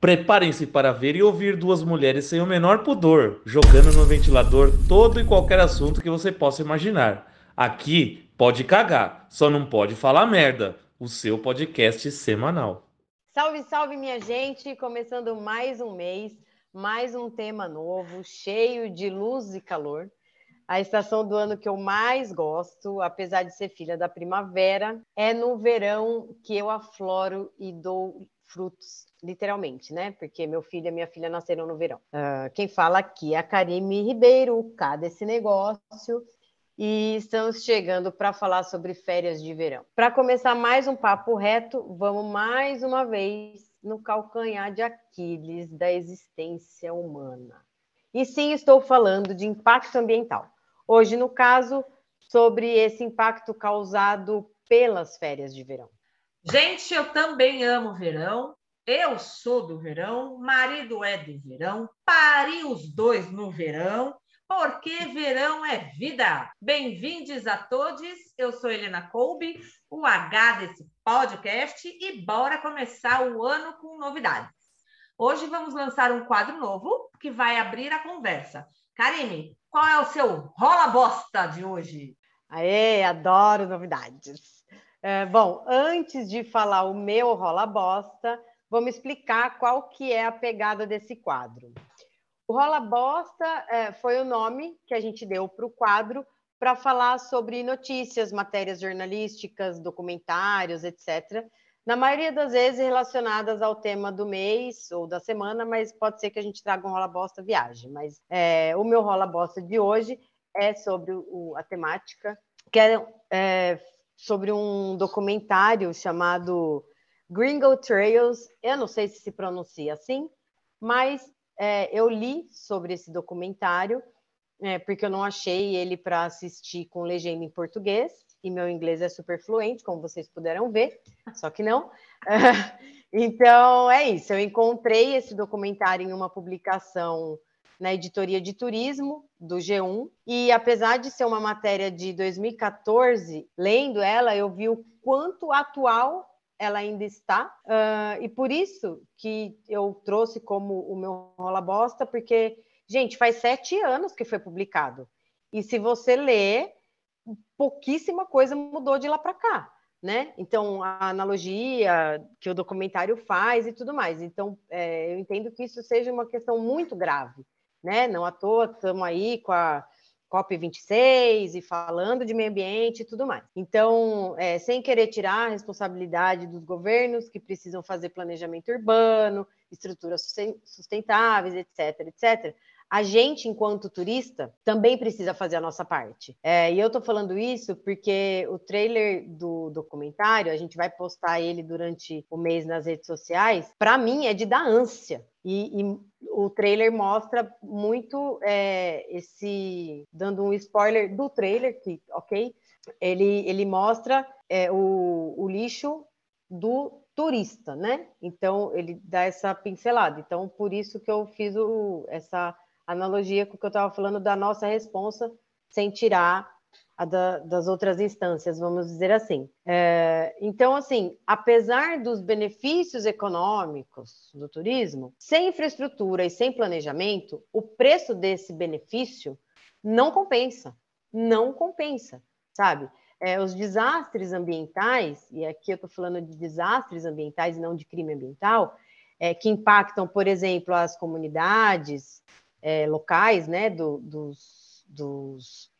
Preparem-se para ver e ouvir duas mulheres sem o menor pudor, jogando no ventilador todo e qualquer assunto que você possa imaginar. Aqui pode cagar, só não pode falar merda. O seu podcast semanal. Salve, salve, minha gente! Começando mais um mês, mais um tema novo, cheio de luz e calor. A estação do ano que eu mais gosto, apesar de ser filha da primavera, é no verão que eu afloro e dou frutos, literalmente, né? Porque meu filho e minha filha nasceram no verão. Uh, quem fala aqui é a Karime Ribeiro, cá desse negócio, e estamos chegando para falar sobre férias de verão. Para começar mais um papo reto, vamos mais uma vez no calcanhar de Aquiles da existência humana. E sim, estou falando de impacto ambiental. Hoje, no caso, sobre esse impacto causado pelas férias de verão. Gente, eu também amo verão. Eu sou do verão, marido é do verão, pari os dois no verão, porque verão é vida. Bem-vindos a todos. Eu sou Helena Colby, o H desse podcast, e bora começar o ano com novidades. Hoje vamos lançar um quadro novo que vai abrir a conversa. Karine, qual é o seu rola bosta de hoje? Aê, adoro novidades. É, bom, antes de falar o meu rola bosta, vamos explicar qual que é a pegada desse quadro. O rola bosta é, foi o nome que a gente deu para o quadro para falar sobre notícias, matérias jornalísticas, documentários, etc. Na maioria das vezes relacionadas ao tema do mês ou da semana, mas pode ser que a gente traga um rola bosta viagem. Mas é, o meu rola bosta de hoje é sobre o, a temática que é, é sobre um documentário chamado Gringo Trails. Eu não sei se se pronuncia assim, mas é, eu li sobre esse documentário, é, porque eu não achei ele para assistir com legenda em português, e meu inglês é super fluente, como vocês puderam ver, só que não. então, é isso. Eu encontrei esse documentário em uma publicação na editoria de turismo do G1. E apesar de ser uma matéria de 2014, lendo ela, eu vi o quanto atual ela ainda está. Uh, e por isso que eu trouxe como o meu rola bosta, porque, gente, faz sete anos que foi publicado. E se você ler, pouquíssima coisa mudou de lá para cá. Né? Então, a analogia que o documentário faz e tudo mais. Então, é, eu entendo que isso seja uma questão muito grave né? Não à toa estamos aí com a COP26 e falando de meio ambiente e tudo mais. Então, é, sem querer tirar a responsabilidade dos governos que precisam fazer planejamento urbano, estruturas sustentáveis, etc., etc., a gente, enquanto turista, também precisa fazer a nossa parte. É, e eu estou falando isso porque o trailer do documentário, a gente vai postar ele durante o mês nas redes sociais, para mim é de dar ânsia. E, e, o trailer mostra muito é, esse. Dando um spoiler do trailer, que, ok? Ele, ele mostra é, o, o lixo do turista, né? Então, ele dá essa pincelada. Então, por isso que eu fiz o, essa analogia com o que eu estava falando da nossa responsa, sem tirar a da, das outras instâncias, vamos dizer assim. É, então, assim, apesar dos benefícios econômicos do turismo, sem infraestrutura e sem planejamento, o preço desse benefício não compensa, não compensa, sabe? É, os desastres ambientais, e aqui eu estou falando de desastres ambientais e não de crime ambiental, é, que impactam, por exemplo, as comunidades, é, locais, né, do, dos, dos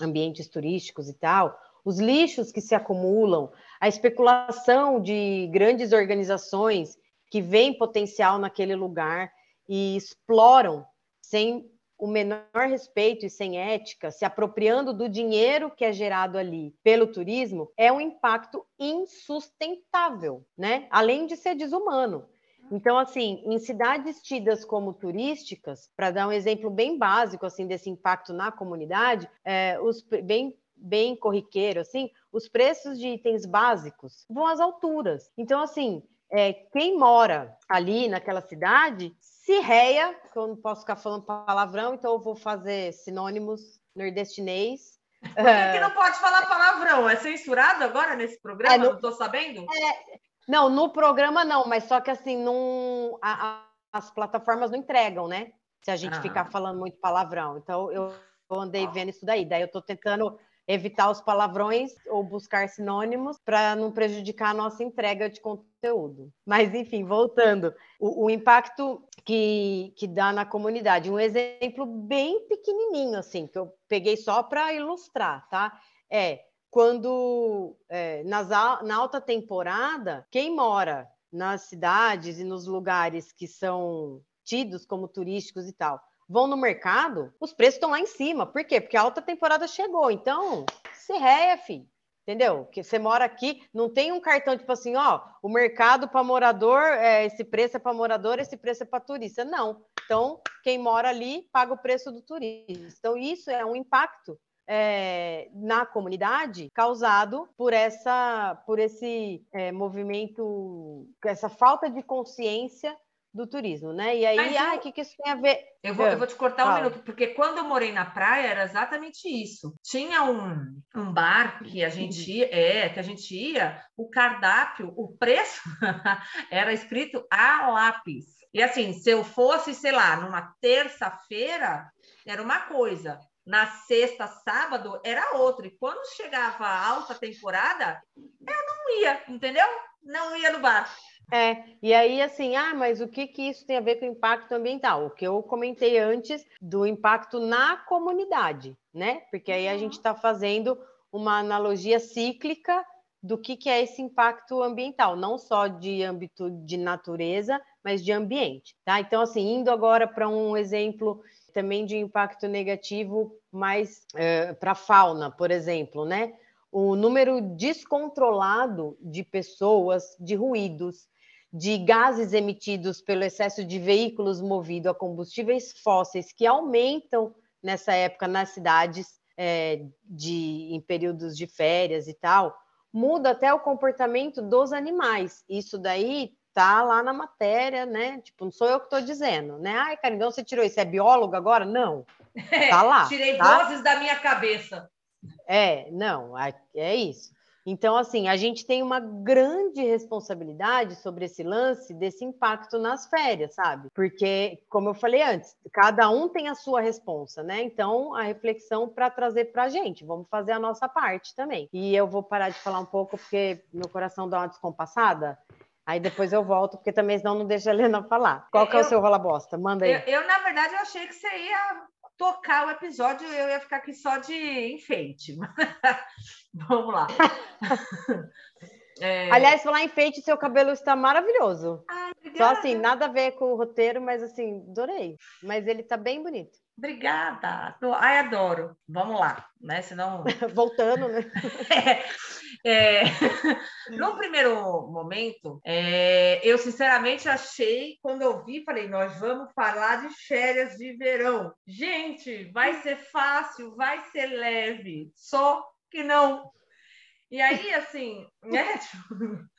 ambientes turísticos e tal, os lixos que se acumulam, a especulação de grandes organizações que veem potencial naquele lugar e exploram sem o menor respeito e sem ética, se apropriando do dinheiro que é gerado ali pelo turismo, é um impacto insustentável, né? Além de ser desumano. Então, assim, em cidades tidas como turísticas, para dar um exemplo bem básico assim desse impacto na comunidade, é, os bem bem corriqueiro, assim, os preços de itens básicos vão às alturas. Então, assim, é, quem mora ali naquela cidade se reia, que eu não posso ficar falando palavrão, então eu vou fazer sinônimos nordestinês. Por que, que não pode falar palavrão? É censurado agora nesse programa? É, não estou sabendo? É, Não, no programa não, mas só que assim, não, a, a, as plataformas não entregam, né? Se a gente ah. ficar falando muito palavrão. Então, eu, andei vendo isso daí. Daí eu estou tentando evitar os palavrões ou buscar sinônimos para não prejudicar a nossa entrega de conteúdo. Mas, enfim, voltando, o, o, impacto que, que dá na comunidade. Um exemplo bem pequenininho, assim, que eu peguei só para ilustrar, tá? É quando, é, nas, na alta temporada, quem mora nas cidades e nos lugares que são tidos como turísticos e tal, vão no mercado, os preços estão lá em cima. Por quê? Porque a alta temporada chegou. Então, se réia, filho. Entendeu? Que você mora aqui, não tem um cartão tipo assim, ó, o mercado para morador, é, esse preço é para morador, esse preço é para turista. Não. Então, quem mora ali paga o preço do turista. Então, isso é um impacto é, na comunidade causado por essa, por esse é, movimento, essa falta de consciência do turismo, né? E aí, ah, o que, que isso tem a ver? Eu vou, eu vou te cortar um minuto, porque quando eu morei na praia era exatamente isso. Tinha um, um bar que a gente ia, é, que a gente ia, o cardápio, o preço era escrito a lápis. E assim, se eu fosse, sei lá, numa terça-feira, era uma coisa. Na sexta, sábado, era outra. E quando chegava a alta temporada, eu não ia, entendeu? Não ia no bar. É, e aí assim, ah, mas o que, que isso tem a ver com o impacto ambiental? O que eu comentei antes do impacto na comunidade, né? Porque aí a gente está fazendo uma analogia cíclica do que, que é esse impacto ambiental, não só de âmbito de natureza, mas de ambiente, tá? Então, assim, indo agora para um exemplo também de impacto negativo mais é, para a fauna, por exemplo, né? O número descontrolado de pessoas, de ruídos, de gases emitidos pelo excesso de veículos movidos a combustíveis fósseis que aumentam nessa época nas cidades é, de, em períodos de férias e tal, muda até o comportamento dos animais. Isso daí tá lá na matéria, né? Tipo, não sou eu que estou dizendo, né? Ai, cara, então você tirou isso, é biólogo agora? Não. Tá lá. Tirei tá? vozes da minha cabeça. É, não, é isso. Então, assim, a gente tem uma grande responsabilidade sobre esse lance desse impacto nas férias, sabe? Porque, como eu falei antes, cada um tem a sua responsa, né? Então, a reflexão para trazer para a gente, vamos fazer a nossa parte também. E eu vou parar de falar um pouco, porque meu coração dá uma descompassada. Aí depois eu volto, porque também senão não deixa a Helena falar. Qual que é eu, o seu rola bosta? Manda aí. Eu, eu, na verdade, eu achei que você ia tocar o episódio, eu ia ficar aqui só de enfeite. Vamos lá. É... Aliás, falar enfeite, seu cabelo está maravilhoso. Ai, Só assim, nada a ver com o roteiro, mas assim, adorei. Mas ele está bem bonito. Obrigada. Ai, adoro. Vamos lá, né? Senão. Voltando, né? é, é... no primeiro momento, é... eu sinceramente achei, quando eu vi, falei, nós vamos falar de férias de verão. Gente, vai ser fácil, vai ser leve. Só que não. E aí, assim, né?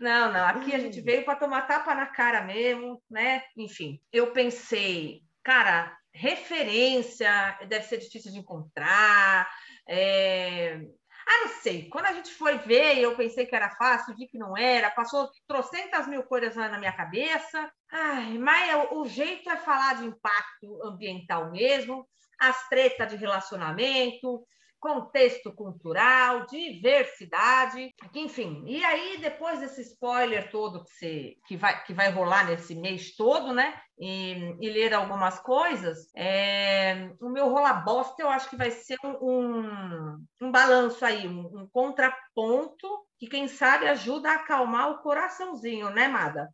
Não, não, aqui a gente veio para tomar tapa na cara mesmo, né? Enfim, eu pensei, cara, referência deve ser difícil de encontrar. É... Ah, não sei. Quando a gente foi ver, eu pensei que era fácil, vi que não era, passou trocentas mil coisas na minha cabeça. Ai, mas o jeito é falar de impacto ambiental mesmo, as tretas de relacionamento, contexto cultural, diversidade, enfim. E aí, depois desse spoiler todo que, você, que, vai, que vai rolar nesse mês todo, né? E, e ler algumas coisas, é, o meu rola bosta eu acho que vai ser um, um, balanço aí, um, um contraponto que, quem sabe, ajuda a acalmar o coraçãozinho, né, Mada?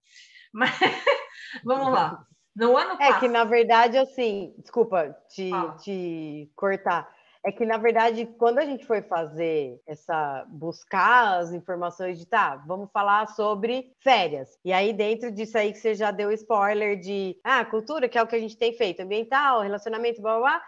Mas vamos lá. No ano é que, na verdade, assim, desculpa te, te cortar é que, na verdade, quando a gente foi fazer essa. buscar as informações de tá, vamos falar sobre férias. E aí, dentro disso aí que você já deu spoiler de ah, cultura, que é o que a gente tem feito, ambiental, relacionamento, blá blá. blá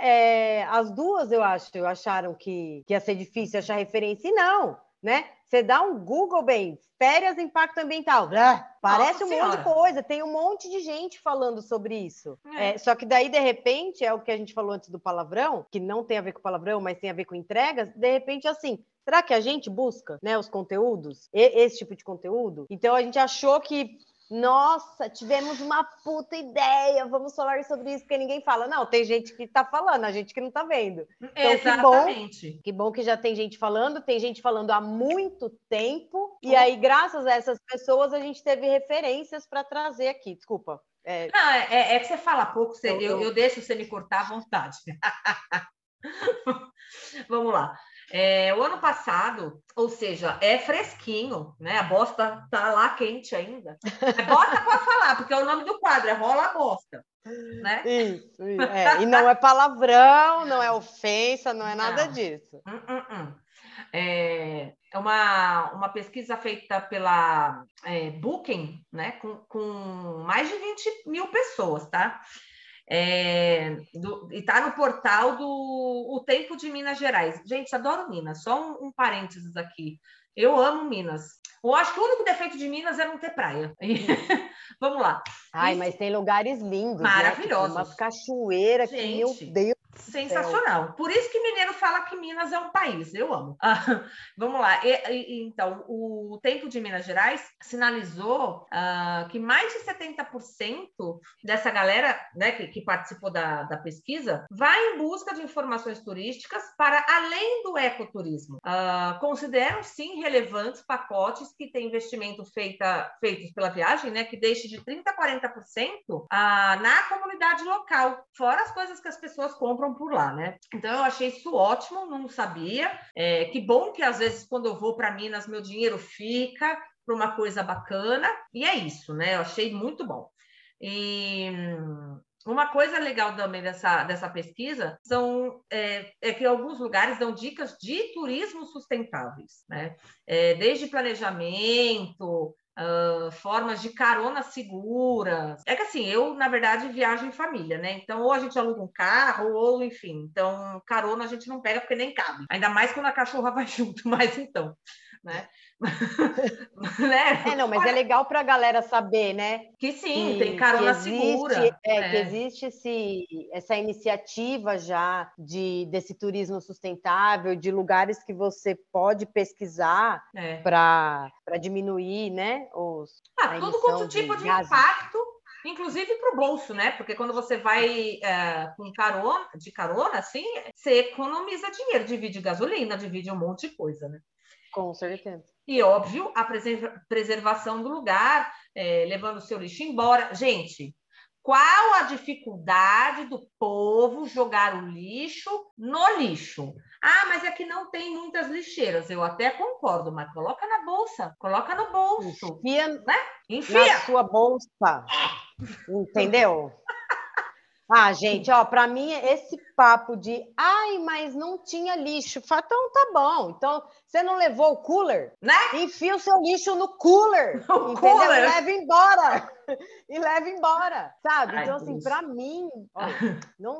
é, as duas, eu acho, acharam que, que ia ser difícil achar referência, e não, né? Você dá um Google bem, férias impacto ambiental. Ah, parece Nossa um senhora. monte de coisa, tem um monte de gente falando sobre isso. É. É, só que daí, de repente, é o que a gente falou antes do palavrão, que não tem a ver com palavrão, mas tem a ver com entregas, de repente, assim, será que a gente busca, né, os conteúdos, esse tipo de conteúdo? Então a gente achou que nossa, tivemos uma puta ideia, vamos falar sobre isso, porque ninguém fala. Não, tem gente que tá falando, a gente que não tá vendo. Então, Exatamente. Que bom, que bom que já tem gente falando, tem gente falando há muito tempo, e aí, graças a essas pessoas, a gente teve referências para trazer aqui. Desculpa. É... Não, é, é, é, que você fala pouco, você, eu, eu, eu deixo você me cortar à vontade. Vamos lá. É, o ano passado, ou seja, é fresquinho, né? A bosta tá lá quente ainda. É bosta pode falar, porque é o nome do quadro, é rola a bosta. Né? Isso, isso. É, e não é palavrão, não é ofensa, não é nada não. disso. Hum, hum. É, é uma, uma pesquisa feita pela é, Booking, né? Com, com mais de 20 mil pessoas, tá? É, do, e está no portal do O Tempo de Minas Gerais. Gente, adoro Minas. Só um, um parênteses aqui. Eu amo Minas. Eu acho que o único defeito de Minas é não ter praia. Vamos lá. Ai, mas tem lugares lindos. Maravilhosos. Né? Uma cachoeira Gente, que, meu Deus Sensacional. Por isso que mineiro fala que Minas é um país. Eu amo. Ah, vamos lá. E, e, então, o Tempo de Minas Gerais sinalizou uh, que mais de 70% dessa galera né, que, que participou da, da, pesquisa vai em busca de informações turísticas para além do ecoturismo. Uh, consideram, sim, relevantes pacotes que têm investimento feita, feitos pela viagem, né, que deixe de 30% a 40% uh, na comunidade local, fora as coisas que as pessoas compram por lá, né? Então eu achei isso ótimo, não sabia. É, que bom que às vezes quando eu vou para Minas meu dinheiro fica para uma coisa bacana e é isso, né? Eu achei muito bom. E uma coisa legal também dessa, dessa pesquisa são é, é, que alguns lugares dão dicas de turismo sustentáveis, né? É, desde planejamento, Uh, formas de carona segura. É que assim, eu, na verdade, viajo em família, né? Então, ou a gente aluga um carro, ou enfim. Então, carona a gente não pega porque nem cabe. Ainda mais quando a cachorra vai junto, mas então né? né? É, não, mas é legal para a galera saber, né? Que sim, que, tem carona existe, segura. É, é, que existe esse, essa iniciativa já de, desse turismo sustentável, de lugares que você pode pesquisar é. para diminuir, né? Os, ah, tudo quanto tipo de, de impacto inclusive para o bolso, né? Porque quando você vai é, com carona, de carona, assim, você economiza dinheiro, divide gasolina, divide um monte de coisa, né? Com certeza. E, óbvio, a preservação do lugar, é, levando o seu lixo embora. Gente, qual a dificuldade do povo jogar o lixo no lixo? Ah, mas é que não tem muitas lixeiras. Eu até concordo, mas coloca na bolsa, coloca no bolso. Enfia, né? Enfia. na sua bolsa. Entendeu? Ah, gente, ó, para mim esse papo de ai, mas não tinha lixo. Então tá bom. Então você não levou o cooler? Né? Enfia o seu lixo no cooler. O entendeu? Cooler. E leva embora. e leva embora, sabe? Ai, então assim, para mim, ó, não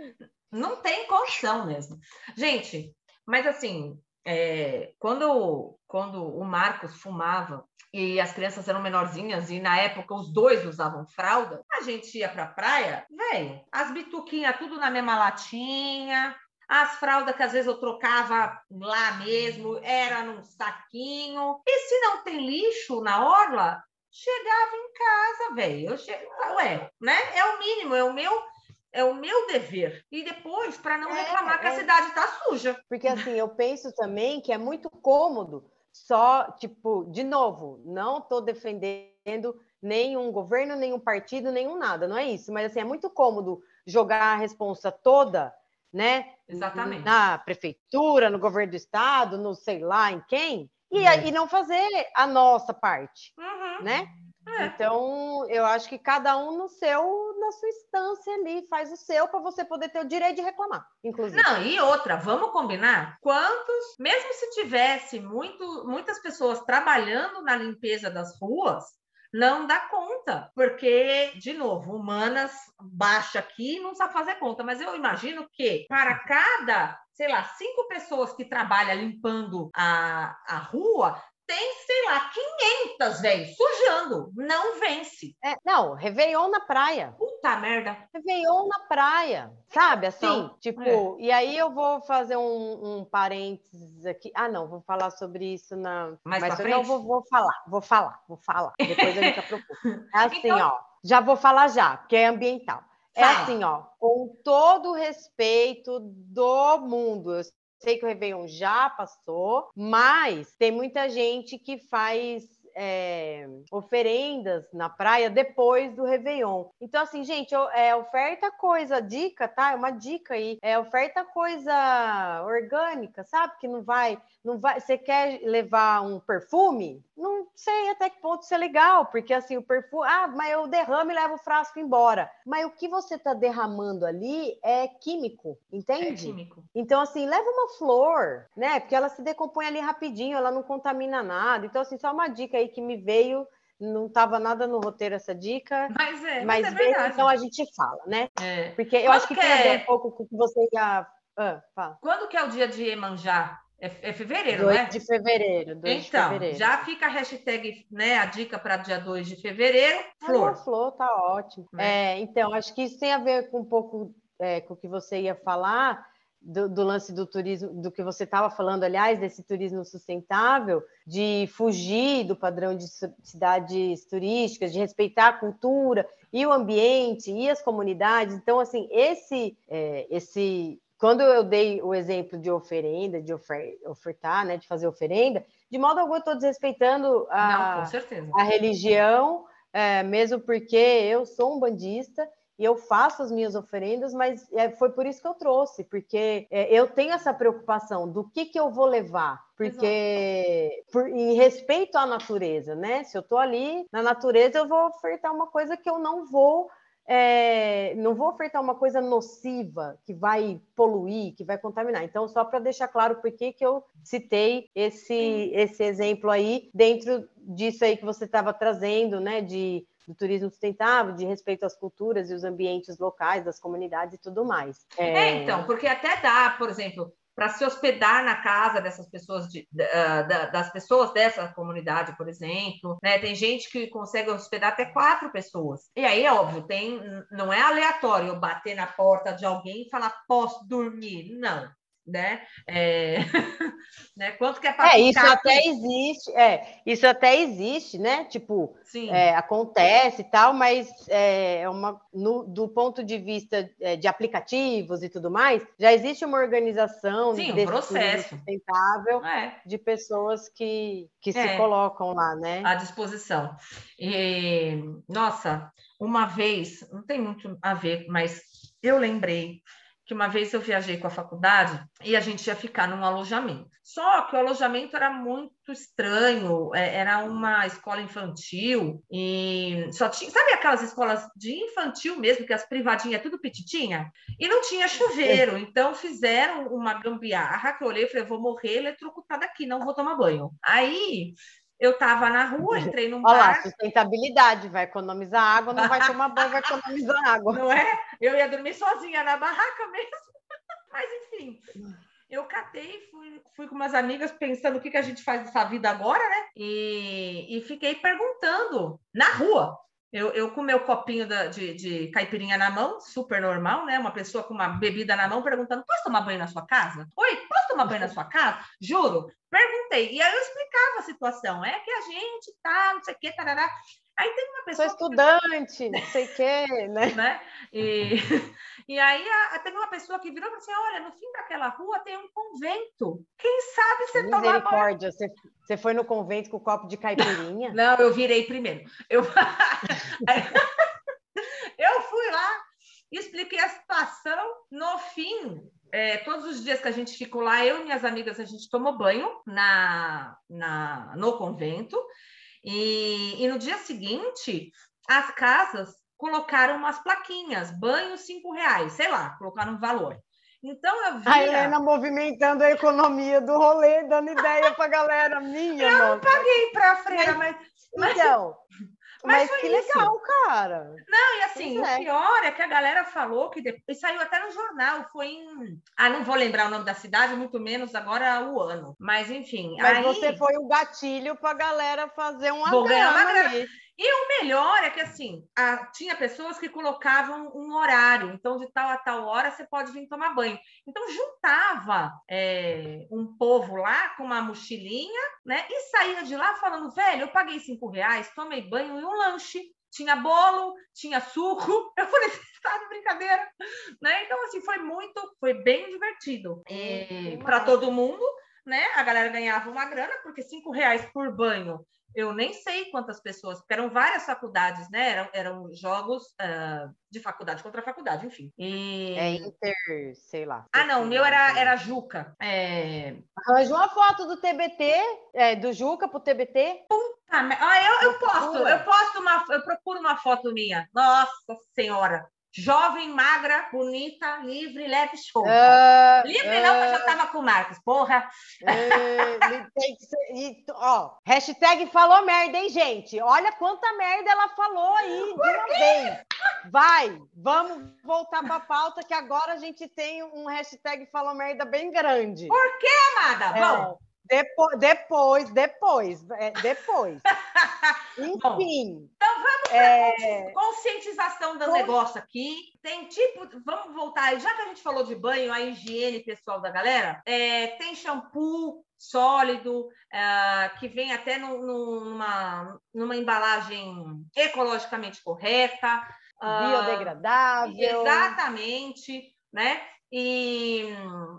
não tem condição mesmo. Gente, mas assim, é, quando, quando o Marcos fumava e as crianças eram menorzinhas e na época os dois usavam fralda, a gente ia para a praia, velho, as bituquinhas tudo na mesma latinha, as fraldas que às vezes eu trocava lá mesmo, era num saquinho. E se não tem lixo na orla, chegava em casa, velho. Eu chego, ué, né? É o mínimo, é o meu é o meu dever. E depois, para não é, reclamar que a é. cidade está suja. Porque assim, eu penso também que é muito cômodo só, tipo, de novo, não estou defendendo nenhum governo, nenhum partido, nenhum nada, não é isso. Mas assim, é muito cômodo jogar a responsa toda, né? Exatamente. Na prefeitura, no governo do estado, no sei lá em quem, e, e não fazer a nossa parte, uhum. né? É. Então, eu acho que cada um no seu, na sua instância ali, faz o seu para você poder ter o direito de reclamar, inclusive. Não, e outra, vamos combinar? Quantos, mesmo se tivesse muito, muitas pessoas trabalhando na limpeza das ruas, não dá conta, porque, de novo, humanas baixa aqui não sabe fazer conta, mas eu imagino que para cada sei lá, cinco pessoas que trabalham limpando a, a rua, tem, sei lá, 500, velho, sujando. Não vence. É, não, Réveillon na praia. Puta merda. Réveillon na praia. Sabe, assim? Então, tipo, é. e aí eu vou fazer um, um parênteses aqui. Ah, não, vou falar sobre isso na. Mais Mas eu não vou, vou falar, vou falar, vou falar. Depois a gente aprofunda. É assim, Então- ó. Já vou falar já, porque é ambiental. É assim, ó, com todo o respeito do mundo. Eu sei que o Réveillon já passou, mas tem muita gente que faz é, oferendas na praia depois do Réveillon. Então, assim, gente, é, oferta coisa, dica, tá? É uma dica aí. É, oferta coisa orgânica, sabe? Que não vai, não vai. Você quer levar um perfume? Não sei até que ponto isso é legal, porque assim, o perfume. Ah, mas eu derramo e levo o frasco embora. Mas o que você está derramando ali é químico, É entende? químico. Então, assim, leva uma flor, né? Porque ela se decompõe ali rapidinho, ela não contamina nada. Então, assim, só uma dica aí que me veio, não estava nada no roteiro essa dica, Mas é, mas mas é veio, verdade. então a gente fala, né? É. Porque eu Quando acho que, que tem a ver é? um pouco com o que você ia. Ah, fala. Quando que é o dia de Iemanjá? É, é fevereiro, né? 2 de fevereiro, 2 Então, de fevereiro. já fica a hashtag, né, a dica para dia 2 de fevereiro, Flor. flor. flor, tá ótimo. Né? É, então, acho que isso tem a ver com um pouco é, com o que você ia falar, do, do lance do turismo, do que você estava falando, aliás, desse turismo sustentável, de fugir do padrão de cidades turísticas, de respeitar a cultura e o ambiente e as comunidades. Então, assim, esse, é, esse quando eu dei o exemplo de oferenda, de ofer- ofertar, né, de fazer oferenda, de modo algum eu estou desrespeitando a, Não, a religião, é, mesmo porque eu sou um bandista e eu faço as minhas oferendas, mas é, foi por isso que eu trouxe, porque é, eu tenho essa preocupação do que, que eu vou levar, porque por, em respeito à natureza, né? Se eu estou ali na natureza, eu vou ofertar uma coisa que eu não vou. é, não vou ofertar uma coisa nociva que vai poluir, que vai contaminar. Então, só para deixar claro por que, que eu citei esse, esse exemplo aí, dentro disso aí que você estava trazendo, né? De, do turismo sustentável, de respeito às culturas e os ambientes locais, das comunidades e tudo mais. É, então, porque até dá, por exemplo, para se hospedar na casa dessas pessoas, de- da- da- das pessoas dessa comunidade, por exemplo, né? Tem gente que consegue hospedar até quatro pessoas. E aí, é óbvio, tem, não é aleatório eu bater na porta de alguém e falar, posso dormir? Não. Né? É... né? Quanto que é para É, isso até existe, é, isso até existe, né? Tipo, é, acontece e tal, mas é é uma, no- do ponto de vista é, de aplicativos e tudo mais, já existe uma organização Sim, um processo. sustentável É. de pessoas que, que se É. colocam lá, né? à disposição. E, nossa, uma vez, não tem muito a ver, mas eu lembrei que uma vez eu viajei com a faculdade e a gente ia ficar num alojamento. Só que o alojamento era muito estranho, é, era uma escola infantil e só tinha, sabe aquelas escolas de infantil mesmo, que as privadinhas é tudo petitinha? E não tinha chuveiro, então fizeram uma gambiarra que eu olhei e falei, vou morrer eletrocutada aqui, não vou tomar banho. Aí eu estava na rua, entrei num Olha lá, bar, sustentabilidade, vai economizar água, não vai tomar banho, vai economizar água. não é? Eu ia dormir sozinha na barraca mesmo. Mas enfim, eu catei, fui, fui com umas amigas pensando o que, que a gente faz dessa vida agora, né? E, e fiquei perguntando na rua. Eu, eu com meu copinho da- de, de caipirinha na mão, super normal, né? Uma pessoa com uma bebida na mão perguntando: posso tomar banho na sua casa? Oi, tomar banho na sua casa? Juro, perguntei. E aí eu explicava a situação. É que a gente tá, não sei o quê, tarará. Aí tem uma Sou pessoa. que estudante, não sei o quê, né? né? E, e aí a, teve uma pessoa que virou e falou assim: olha, no fim daquela rua tem um convento. Quem sabe você tomar banho? Misericórdia, você, você foi no convento com o copo de caipirinha? Não, eu virei primeiro. Eu, eu fui lá, expliquei a situação. No fim, é, todos os dias que a gente ficou lá, eu e minhas amigas, a gente tomou banho na, na, no convento. E, e no dia seguinte, as casas colocaram umas plaquinhas, banho cinco reais, sei lá, colocaram um valor. Então eu vi. A Helena movimentando a economia do rolê, dando ideia pra galera minha, Eu não nossa. paguei para a freira, mas, mas, Então, Mas, Mas que isso. legal, cara. Não, e assim, o pior é que a galera falou que depois saiu até no jornal, foi em. Ah, não vou lembrar o nome da cidade, muito menos agora o ano. Mas enfim. Mas aí... você foi o gatilho pra galera fazer uma Vou ganhar uma grana. E o melhor é que, assim, a, tinha pessoas que colocavam um horário. Então, de tal a tal hora, você pode vir tomar banho. Então, juntava é, um povo lá com uma mochilinha, né? E saía de lá falando, velho, eu paguei cinco reais, tomei banho e um lanche. Tinha bolo, tinha suco. Eu falei, você está de brincadeira, né? Então, assim, foi muito, foi bem divertido. Para todo mundo, né? A galera ganhava uma grana, porque cinco reais por banho eu nem sei quantas pessoas, porque eram várias faculdades, né? Eram, eram jogos uh, de faculdade contra faculdade, enfim. E... É inter, sei lá. Ah, não, o meu era, era Juca. É... Arranja uma foto do TBT, é, do Juca pro TBT. Puta, ah, eu, eu posto, eu posto uma, eu procuro uma foto minha. Nossa Senhora, Jovem, magra, bonita, livre, leve, show. Uh, livre não, porque eu já estava com o Marcos, porra. Uh, tem que ser, e, ó, hashtag falou merda, hein, gente? Olha quanta merda ela falou aí de uma vez. Vai, vamos voltar para a pauta, que agora a gente tem um hashtag falou merda bem grande. Por que, amada? É, Bom... Depois, depois, depois, é, depois. Enfim. Bom, então vamos é... conscientização do negócio aqui. Tem tipo, vamos voltar, já que a gente falou de banho, a higiene pessoal da galera, é, tem shampoo sólido, é, que vem até no, no, numa, numa embalagem ecologicamente correta. Ah, Biodegradável. Exatamente, né? E,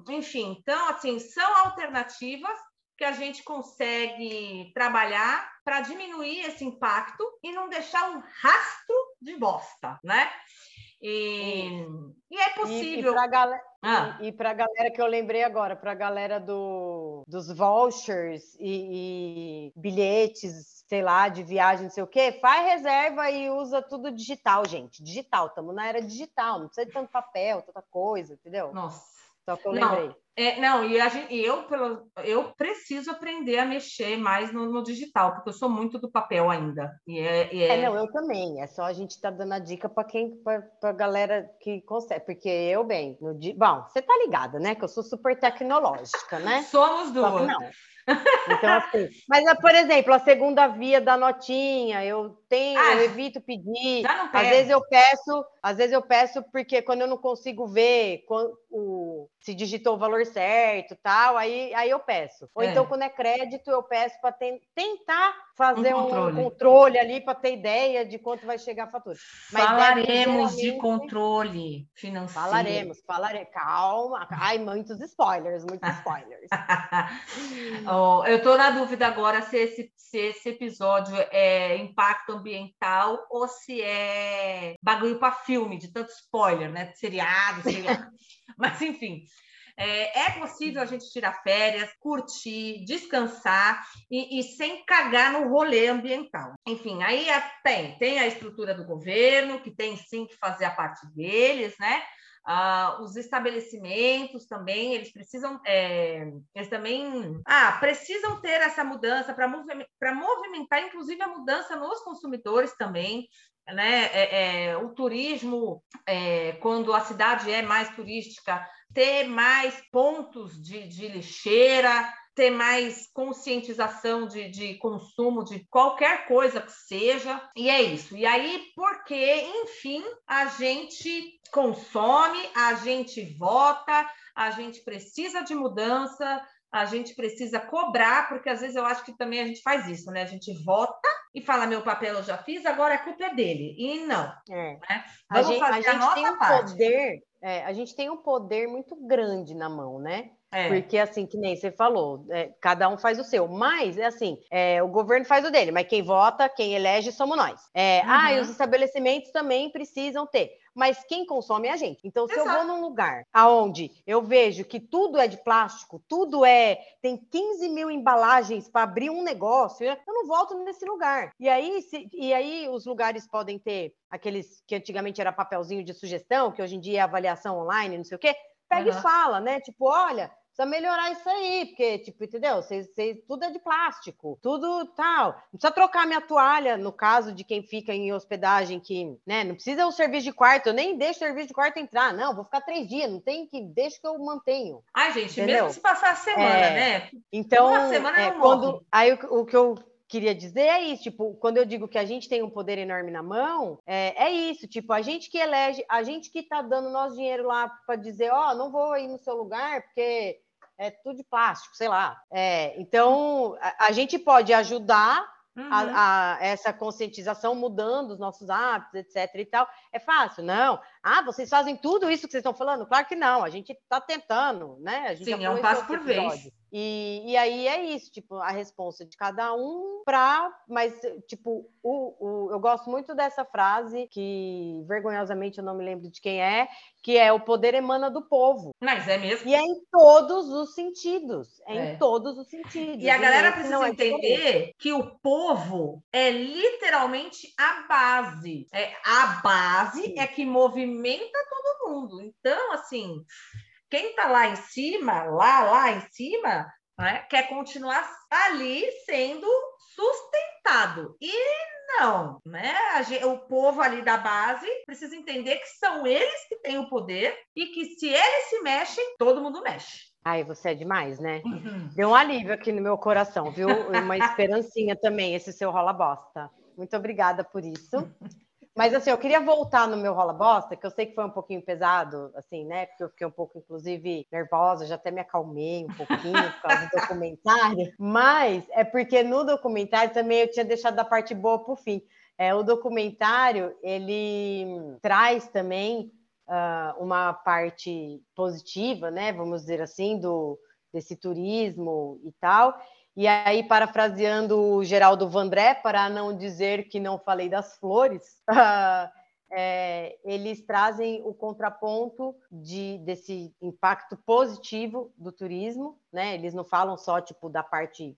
enfim, então, assim, são alternativas que a gente consegue trabalhar para diminuir esse impacto e não deixar um rastro de bosta, né? E, e é possível. E, e para galera, ah. e, a galera que eu lembrei agora, para a galera do, dos vouchers e, e, bilhetes, sei lá, de viagem, não sei o quê, faz reserva e usa tudo digital, gente. Digital, estamos na era digital, não precisa de tanto papel, tanta coisa, entendeu? Nossa. Só que eu lembrei. Não. É, não, e, gente, e eu, pelo, eu preciso aprender a mexer mais no, no, digital, porque eu sou muito do papel ainda. E é, e é... é não, eu também. É só a gente tá dando a dica para quem, para a galera que consegue. Porque eu, bem, no bom, você tá ligada, né? Que eu sou super tecnológica, né? Somos duas. Não. Então, assim, mas, por exemplo, a segunda via da notinha, eu tenho, ah, eu evito pedir. Às vezes eu peço, às vezes eu peço porque quando eu não consigo ver quando, o, se digitou o valor certo, tal, aí, aí eu peço. Ou é. então, quando é crédito, eu peço para tentar fazer um controle, um controle ali para ter ideia de quanto vai chegar a fatura. Mas falaremos de controle financeiro. Falaremos, falaremos. Calma. Ai, muitos spoilers, muitos spoilers. oh, eu estou na dúvida agora se esse, se esse episódio é impacto ambiental ou se é bagulho para filme, de tanto spoiler, né? De seriado, seriado. Mas, enfim. É, é, possível a gente tirar férias, curtir, descansar e, e, sem cagar no rolê ambiental. Enfim, aí é, tem, tem a estrutura do governo, que tem sim que fazer a parte deles, né? Uh, os estabelecimentos também, eles precisam, é, eles também ah, precisam ter essa mudança para movimentar, movimentar, inclusive, a mudança nos consumidores também. Né? É, é, o turismo, é, quando a cidade é mais turística, ter mais pontos de, de lixeira, ter mais conscientização de, de, consumo de qualquer coisa que seja, e é isso. E aí, porque, enfim, a gente consome, a gente vota, a gente precisa de mudança, a gente precisa cobrar, porque às vezes eu acho que também a gente faz isso, né? A gente vota e fala: meu papel eu já fiz, agora a culpa é dele. E não. É. Né? Vamos a gente, fazer a, a nossa tem parte. poder, é, a gente tem um poder muito grande na mão, né? É. Porque, assim, que nem você falou, é, cada um faz o seu. Mas, é assim, é, o governo faz o dele, mas quem vota, quem elege, somos nós. É, uhum. Ah, e os estabelecimentos também precisam ter. Mas quem consome é a gente. Então, se Exato. eu vou num lugar aonde eu vejo que tudo é de plástico, tudo é. tem 15 mil embalagens para abrir um negócio, eu não volto nesse lugar. E aí, se, e aí os lugares podem ter aqueles que antigamente era papelzinho de sugestão, que hoje em dia é avaliação online, não sei o quê. Pega uhum. e fala, né? Tipo, olha, precisa melhorar isso aí, porque, tipo, entendeu? Cês, cês, tudo é de plástico, tudo tal. Não precisa trocar minha toalha, no caso de quem fica em hospedagem, que, né, não precisa o serviço de quarto, eu nem deixo o serviço de quarto entrar, não, vou ficar três dias, não tem que, deixa que eu mantenho. Ai, gente, entendeu? mesmo se passar a semana, é, né? Então, Uma semana é, quando, aí o, o que eu queria dizer é isso, tipo, quando eu digo que a gente tem um poder enorme na mão, é, é isso, tipo, a gente que elege, a gente que tá dando nosso dinheiro lá para dizer, ó, oh, não vou ir no seu lugar porque é tudo de plástico, sei lá. É, então, a, a gente pode ajudar Uhum. A, a, essa conscientização mudando os nossos hábitos, etc. e tal. É fácil? Não. Ah, vocês fazem tudo isso que vocês estão falando? Claro que não. A gente está tentando, né? A gente Sim, é um passo por vez. E, e aí é isso, tipo, a resposta de cada um para, mas tipo, o, o, eu gosto muito dessa frase que vergonhosamente eu não me lembro de quem é, que é o poder emana do povo. Mas é mesmo. E é em todos os sentidos, é, é. em todos os sentidos. E a galera precisa é entender que o povo é literalmente a base. É a base Sim. é que movimenta todo mundo. Então, assim, quem está lá em cima, lá, lá em cima, né, quer continuar ali sendo sustentado. E não, né? O povo ali da base precisa entender que são eles que têm o poder e que se eles se mexem, todo mundo mexe. Ai, você é demais, né? Uhum. Deu um alívio aqui no meu coração, viu? Uma esperancinha também, esse seu rola bosta. Muito obrigada por isso. Mas assim, eu queria voltar no meu rola bosta, que eu sei que foi um pouquinho pesado, assim, né? Porque eu fiquei um pouco, inclusive, nervosa, já até me acalmei um pouquinho por causa do documentário. Mas é porque no documentário também eu tinha deixado a parte boa para o fim. É, o documentário ele traz também uh, uma parte positiva, né? Vamos dizer assim, do desse turismo e tal. E aí, parafraseando o Geraldo Vandré, para não dizer que não falei das flores, é, eles trazem o contraponto de, desse impacto positivo do turismo, né? Eles não falam só tipo da parte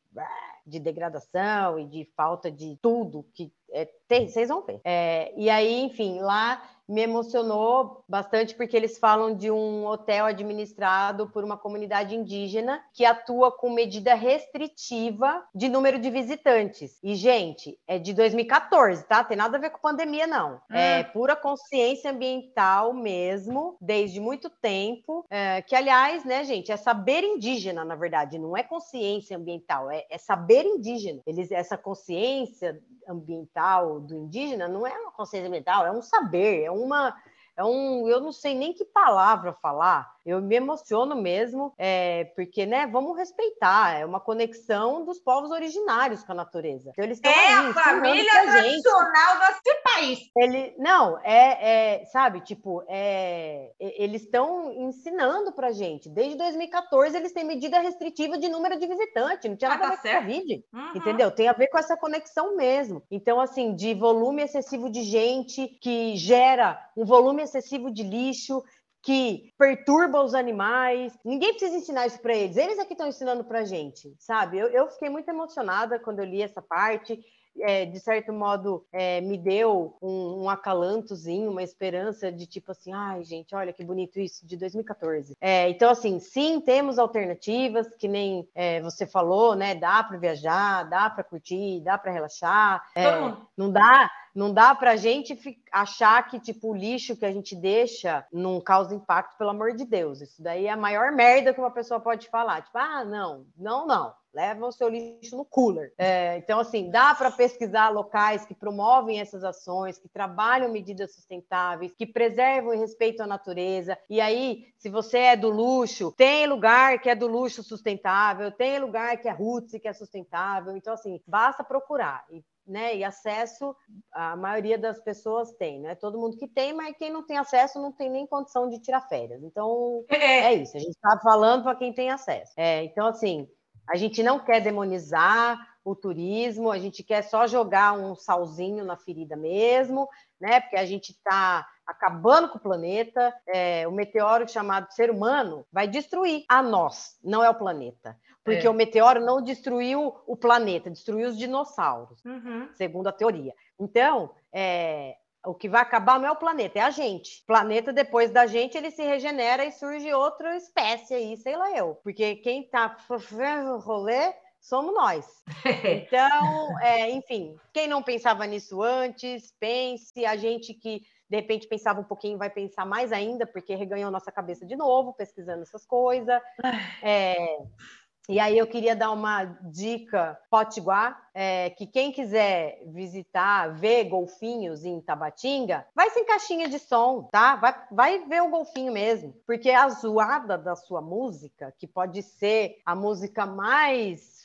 de degradação e de falta de tudo que é, tem, vocês vão ver. É, e aí, enfim, lá me emocionou bastante porque eles falam de um hotel administrado por uma comunidade indígena que atua com medida restritiva de número de visitantes. E, gente, é de 2014, tá? Tem nada a ver com pandemia, não. Hum. É pura consciência ambiental mesmo, desde muito tempo. É, que, aliás, né, gente, é saber indígena, na verdade, não é consciência ambiental, é, é saber indígena. Eles, essa consciência ambiental do indígena não é uma consciência ambiental, é um saber, é uma é um, eu não sei nem que palavra falar, eu me emociono mesmo, é, porque, né, vamos respeitar, é uma conexão dos povos originários com a natureza. Então, eles é a família tradicional desse país. Ele, não, é, é sabe, tipo, é, eles estão ensinando pra gente. Desde 2014, eles têm medida restritiva de número de visitantes, não tinha ah, nada ah, tá a ver com Covid, uhum. entendeu? Tem a ver com essa conexão mesmo. Então, assim, de volume excessivo de gente que gera um volume excessivo de lixo, que perturba os animais. Ninguém precisa ensinar isso para eles, eles é que estão ensinando para a gente, sabe? Eu, eu, fiquei muito emocionada quando eu li essa parte. É, de certo modo, é, me deu um, um, acalantozinho, uma esperança de tipo assim, ai, gente, olha que bonito isso, de 2014. É, então, assim, sim, temos alternativas, que nem é, você falou, né? Dá para viajar, dá para curtir, dá para relaxar. É, não dá não dá para a gente achar que tipo o lixo que a gente deixa não causa impacto, pelo amor de Deus. Isso daí é a maior merda que uma pessoa pode falar. Tipo, ah, não, não, não. Leva o seu lixo no cooler. É, então, assim, dá para pesquisar locais que promovem essas ações, que trabalham medidas sustentáveis, que preservam e respeitam a natureza. E aí, se você é do luxo, tem lugar que é do luxo sustentável, tem lugar que é roots e que é sustentável. Então, assim, basta procurar. E né? E acesso a maioria das pessoas tem, não é todo mundo que tem, mas quem não tem acesso não tem nem condição de tirar férias. Então é, é isso, a gente está falando para quem tem acesso. É, então, assim, a gente não quer demonizar o turismo, a gente quer só jogar um salzinho na ferida mesmo, né? Porque a gente está acabando com o planeta. É, o meteoro chamado ser humano vai destruir a nós, não é o planeta. Porque é. o meteoro não destruiu o planeta, destruiu os dinossauros, uhum. segundo a teoria. Então, é, O que vai acabar não é o planeta, é a gente. O planeta, depois da gente, ele se regenera e surge outra espécie aí, sei lá eu. Porque quem tá fazendo rolê somos nós. Então, é, enfim, quem não pensava nisso antes, pense. A gente que de repente pensava um pouquinho, vai pensar mais ainda, porque reganhou nossa cabeça de novo, pesquisando essas coisas. É, e aí eu queria dar uma dica potiguar, é, que quem quiser visitar, ver golfinhos em Tabatinga, vai sem caixinha de som, tá? Vai, vai ver o golfinho mesmo, porque a zoada da sua música, que pode ser a música mais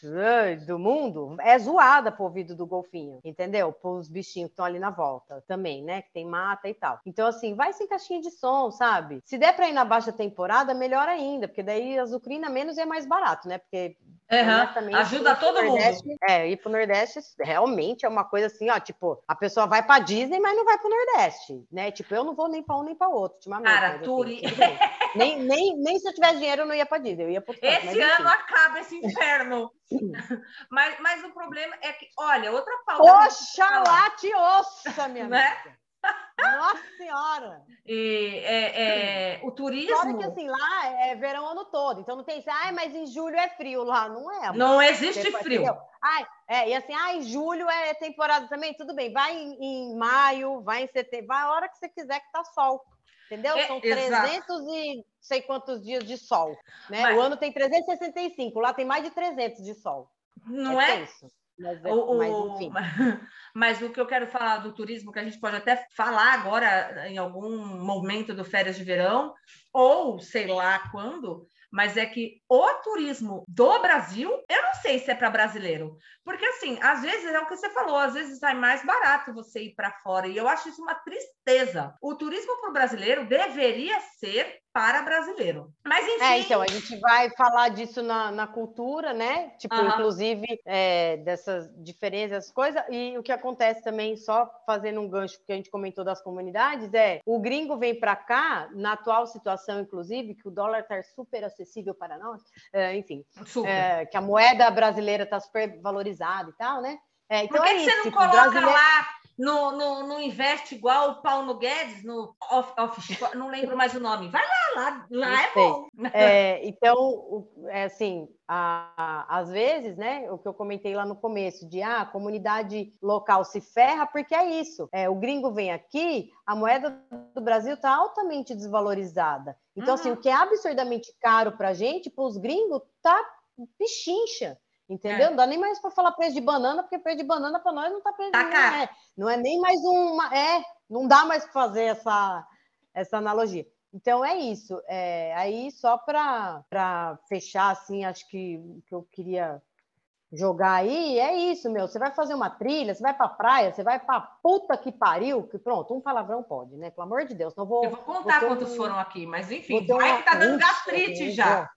do mundo, é zoada pro ouvido do golfinho, entendeu? Para os bichinhos que estão ali na volta também, né? Que tem mata e tal. Então, assim, vai sem caixinha de som, sabe? Se der para ir na baixa temporada, melhor ainda, porque daí a Zucrina menos é mais barato, né? Porque Uhum. Ajuda todo Nordeste, mundo. É, ir pro Nordeste realmente é uma coisa assim, ó, tipo, a pessoa vai pra Disney, mas não vai pro Nordeste, né? Tipo, eu não vou nem pra um nem pra outro, ultimamente. Cara, assim, Turi. nem, nem, nem se eu tivesse dinheiro, eu não ia pra Disney, eu ia pro Esse mas, ano acaba esse inferno. mas, mas o problema é que, olha, outra pauta. Oxalá te ouça, minha né? amiga. Nossa Senhora! E, é, é, o turismo. Fora que assim, lá é verão ano todo, então não tem assim, ah, mas em julho é frio lá, não é? Amor. Não existe frio. Ai, é, e assim, ah, em julho é temporada também, tudo bem, vai em, em maio, vai em setembro, vai a hora que você quiser que tá sol. Entendeu? É, São 300 exato. e sei quantos dias de sol. Né? Mas... O ano tem 365, lá tem mais de 300 de sol. Não é? é? Isso. Mas, é, o, mas, enfim. mas o que eu quero falar do turismo, que a gente pode até falar agora em algum momento do férias de verão, ou sei lá quando, mas é que o turismo do Brasil, eu não sei se é para brasileiro, porque assim, às vezes é o que você falou, às vezes sai mais barato você ir para fora, e eu acho isso uma tristeza. O turismo para o brasileiro deveria ser para brasileiro. Mas enfim. É, então, a gente vai falar disso na, na cultura, né? Tipo, uhum. inclusive, é, dessas diferenças, coisas. E o que acontece também, só fazendo um gancho que a gente comentou das comunidades, é o gringo vem para cá, na atual situação, inclusive, que o dólar está super acessível para nós, é, enfim, é, que a moeda brasileira está super valorizada e tal, né? É, então Por que, é que você não tipo, coloca brasileiro... lá no, no, no investe igual o Paulo Guedes, no off, off, não lembro mais o nome. Vai lá, lá, lá é bom. É, então, é assim, a, às vezes, né, o que eu comentei lá no começo, de ah, a comunidade local se ferra, porque é isso. É, o gringo vem aqui, a moeda do Brasil está altamente desvalorizada. Então, assim, uhum. assim, o que é absurdamente caro para a gente, para os gringos, tá pichincha. Entendeu? É. Não dá nem mais para falar preço de banana, porque preço de banana para nós não está preço tá não é. Não é nem mais uma. É, não dá mais para fazer essa, essa analogia. Então é isso. É, aí, só para fechar, assim, acho que que eu queria jogar aí é isso, meu. Você vai fazer uma trilha, você vai para praia, você vai para puta que pariu, que pronto, um palavrão pode, né? Pelo amor de Deus, não vou. Eu vou contar vou quantos um... foram aqui, mas enfim, vai que tá dando gastrite já.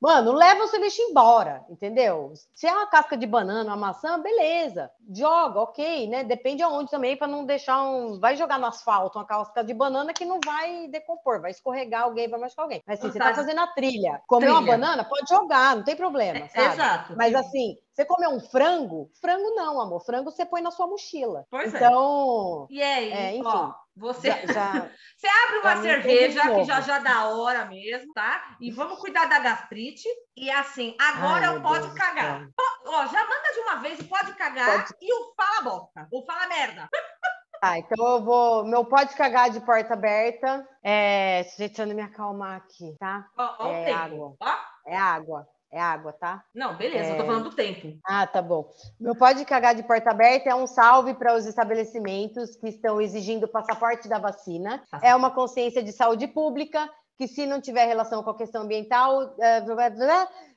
Mano, leva o seu lixo embora, entendeu? Se é uma casca de banana, uma maçã, beleza. Joga, ok, né? Depende aonde também, para não deixar um. Vai jogar no asfalto uma casca de banana que não vai decompor, vai escorregar alguém, vai machucar alguém. Mas assim, você tá fazendo a trilha. Comeu uma banana, pode jogar, não tem problema. É, sabe? Exato. Mas assim, você comeu um frango? Frango não, amor. Frango você põe na sua mochila. Pois é. então, é. E aí, é, enfim. Ó, você, já, você abre uma cerveja que já já dá hora mesmo, tá? E vamos cuidar da gastrite. E assim, agora Ai, eu pode Deus cagar. Ó, já manda de uma vez o pode cagar pode... e o fala boca, o fala merda. Ah, então eu vou. Meu pode cagar de porta aberta. É. Tentando me acalmar aqui, tá? Ó, ó é água. Ó. É água. É água, tá? Não, beleza, é... eu tô é. falando do tempo. Ah, tá bom. Meu pode cagar de porta aberta é um salve para os estabelecimentos que estão exigindo o passaporte da vacina. Ah. É uma consciência de saúde pública que, se não tiver relação com a questão ambiental,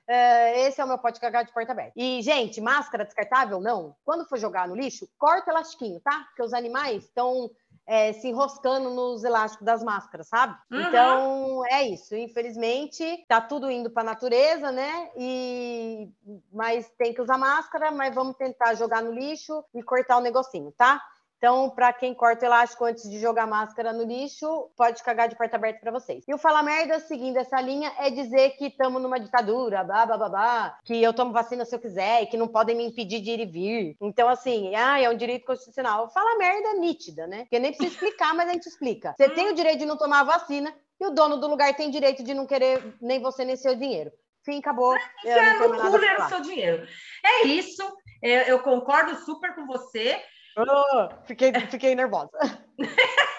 é, esse é o meu pode cagar de porta aberta. E, gente, máscara descartável, não. Quando for jogar no lixo, corta o elastiquinho, tá? Porque os animais estão é, se enroscando nos elásticos das máscaras, sabe? Uhum. Então é isso. Infelizmente, tá tudo indo para a natureza, né? E mas tem que usar máscara, mas vamos tentar jogar no lixo e cortar o negocinho, tá? Então, para quem corta o elástico antes de jogar máscara no lixo, pode cagar de porta aberta para vocês. E o Fala Merda, seguindo essa linha, é dizer que estamos numa ditadura, blá, blá, blá, blá, que eu tomo vacina se eu quiser e que não podem me impedir de ir e vir. Então, assim, ah, é um direito constitucional. Fala merda nítida, né? Porque nem precisa explicar, mas a gente explica. Você tem o direito de não tomar a vacina e o dono do lugar tem direito de não querer nem você nem seu dinheiro. Fim, acabou. Enfiar no cooler o seu dinheiro. É isso. Eu, eu concordo super com você. Oh, fiquei, fiquei nervosa.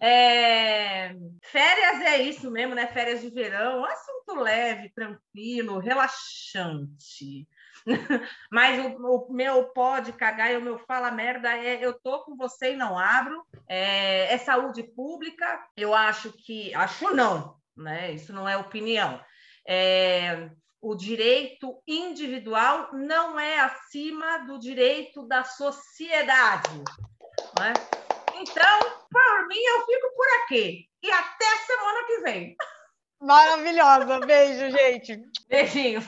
É... Férias é isso mesmo, né? Férias de verão, assunto leve, tranquilo, relaxante. Mas o, o, meu pode cagar e o meu fala merda é eu tô com você e não abro. É, é saúde pública. Eu acho que acho não, né? Isso não é opinião. É, o direito individual não é acima do direito da sociedade. Né? Então, por mim, eu fico por aqui. E até semana que vem. Maravilhosa. Beijo, gente. Beijinho.